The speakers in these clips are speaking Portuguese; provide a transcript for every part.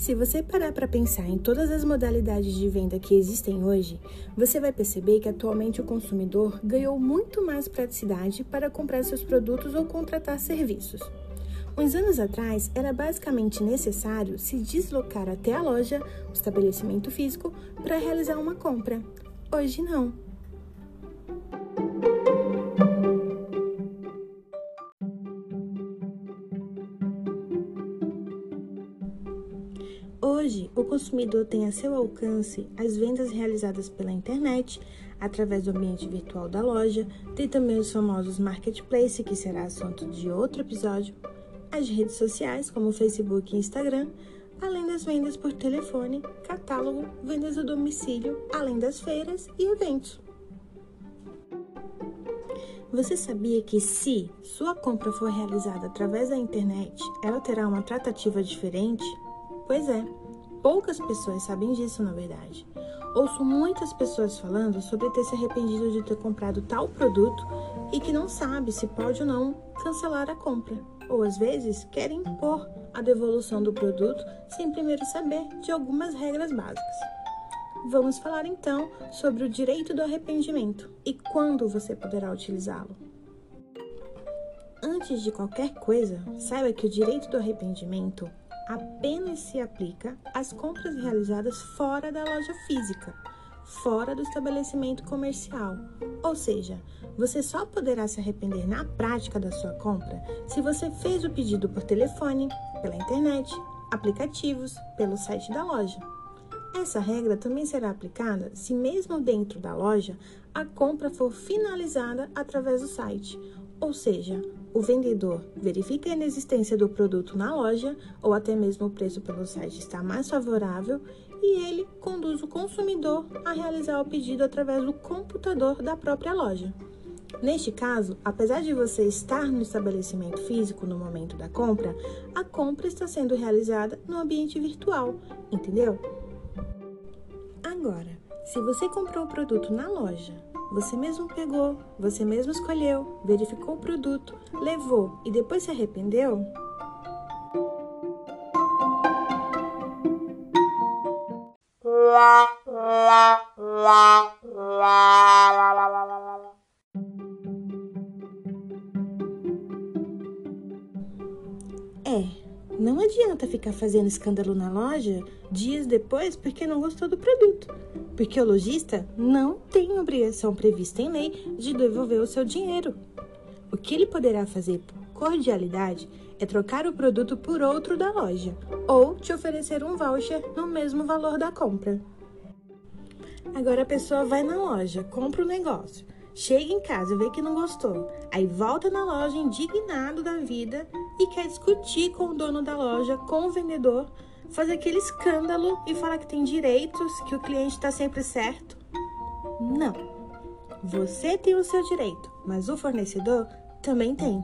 Se você parar para pensar em todas as modalidades de venda que existem hoje, você vai perceber que atualmente o consumidor ganhou muito mais praticidade para comprar seus produtos ou contratar serviços. Uns anos atrás, era basicamente necessário se deslocar até a loja, o estabelecimento físico, para realizar uma compra. Hoje não. O consumidor tem a seu alcance as vendas realizadas pela internet, através do ambiente virtual da loja, tem também os famosos marketplace, que será assunto de outro episódio, as redes sociais, como Facebook e Instagram, além das vendas por telefone, catálogo, vendas a domicílio, além das feiras e eventos. Você sabia que se sua compra for realizada através da internet, ela terá uma tratativa diferente? Pois é, poucas pessoas sabem disso, na verdade. Ouço muitas pessoas falando sobre ter se arrependido de ter comprado tal produto e que não sabe se pode ou não cancelar a compra. Ou às vezes querem impor a devolução do produto sem primeiro saber de algumas regras básicas. Vamos falar então sobre o direito do arrependimento e quando você poderá utilizá-lo. Antes de qualquer coisa, saiba que o direito do arrependimento apenas se aplica às compras realizadas fora da loja física, fora do estabelecimento comercial. Ou seja, você só poderá se arrepender na prática da sua compra se você fez o pedido por telefone, pela internet, aplicativos, pelo site da loja. Essa regra também será aplicada se, mesmo dentro da loja, a compra for finalizada através do site, ou seja, o vendedor verifica a inexistência do produto na loja ou até mesmo o preço pelo site está mais favorável e ele conduz o consumidor a realizar o pedido através do computador da própria loja. Neste caso, apesar de você estar no estabelecimento físico no momento da compra, a compra está sendo realizada no ambiente virtual, entendeu? Agora, se você comprou o produto na loja você mesmo pegou, você mesmo escolheu, verificou o produto, levou e depois se arrependeu? É, adianta ficar fazendo escândalo na loja dias depois porque não gostou do produto porque o lojista não tem obrigação prevista em lei de devolver o seu dinheiro. O que ele poderá fazer por cordialidade é trocar o produto por outro da loja ou te oferecer um voucher no mesmo valor da compra. Agora a pessoa vai na loja, compra o negócio, chega em casa, vê que não gostou, aí volta na loja indignado da vida e quer discutir com o dono da loja, com o vendedor fazer aquele escândalo e falar que tem direitos, que o cliente está sempre certo. Não. Você tem o seu direito, mas o fornecedor também tem.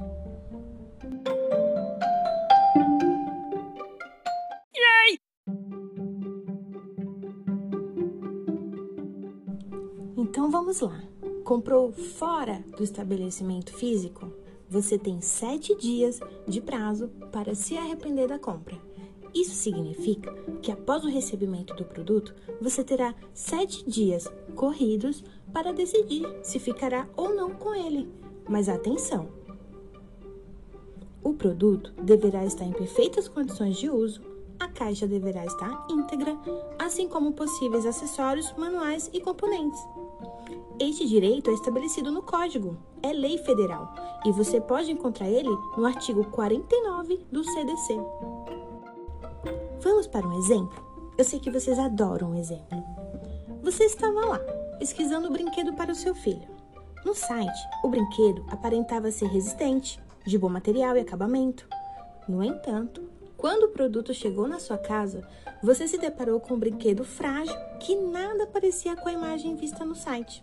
Então vamos lá. Comprou fora do estabelecimento físico? Você tem sete dias de prazo para se arrepender da compra. Isso significa que após o recebimento do produto, você terá sete dias corridos para decidir se ficará ou não com ele. Mas atenção! O produto deverá estar em perfeitas condições de uso, a caixa deverá estar íntegra, assim como possíveis acessórios, manuais e componentes. Este direito é estabelecido no Código, é lei federal, e você pode encontrar ele no artigo 49 do CDC. Vamos para um exemplo? Eu sei que vocês adoram um exemplo. Você estava lá, pesquisando o brinquedo para o seu filho. No site, o brinquedo aparentava ser resistente, de bom material e acabamento. No entanto, quando o produto chegou na sua casa, você se deparou com um brinquedo frágil que nada parecia com a imagem vista no site.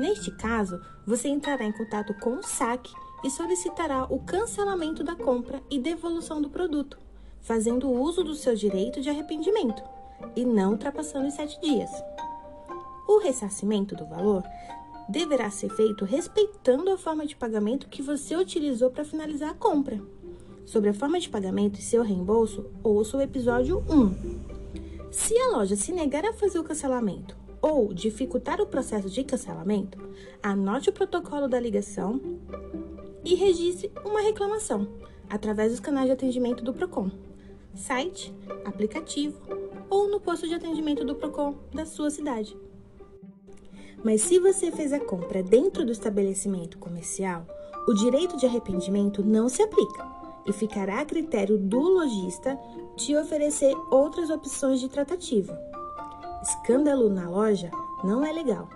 Neste caso, você entrará em contato com o saque e solicitará o cancelamento da compra e devolução do produto fazendo uso do seu direito de arrependimento e não ultrapassando os sete dias. O ressarcimento do valor deverá ser feito respeitando a forma de pagamento que você utilizou para finalizar a compra. Sobre a forma de pagamento e seu reembolso, ouça o episódio 1. Se a loja se negar a fazer o cancelamento ou dificultar o processo de cancelamento, anote o protocolo da ligação e registre uma reclamação através dos canais de atendimento do Procon, site, aplicativo ou no posto de atendimento do Procon da sua cidade. Mas se você fez a compra dentro do estabelecimento comercial, o direito de arrependimento não se aplica e ficará a critério do lojista te oferecer outras opções de tratativa. Escândalo na loja não é legal.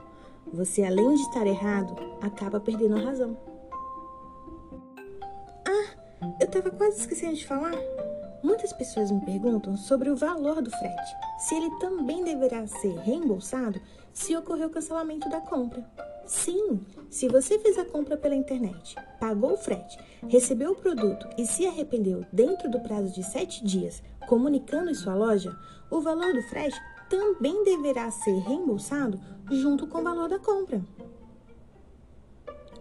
Você, além de estar errado, acaba perdendo a razão. Ah, eu estava quase esquecendo de falar. Muitas pessoas me perguntam sobre o valor do frete, se ele também deverá ser reembolsado se ocorrer o cancelamento da compra. Sim, se você fez a compra pela internet, pagou o frete, recebeu o produto e se arrependeu dentro do prazo de 7 dias, comunicando em sua loja, o valor do frete também deverá ser reembolsado junto com o valor da compra.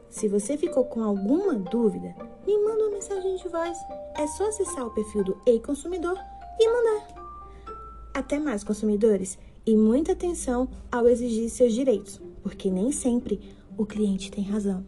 Se você ficou com alguma dúvida, me manda uma mensagem de voz. É só acessar o perfil do Ei Consumidor e mandar. Até mais, consumidores, e muita atenção ao exigir seus direitos, porque nem sempre o cliente tem razão.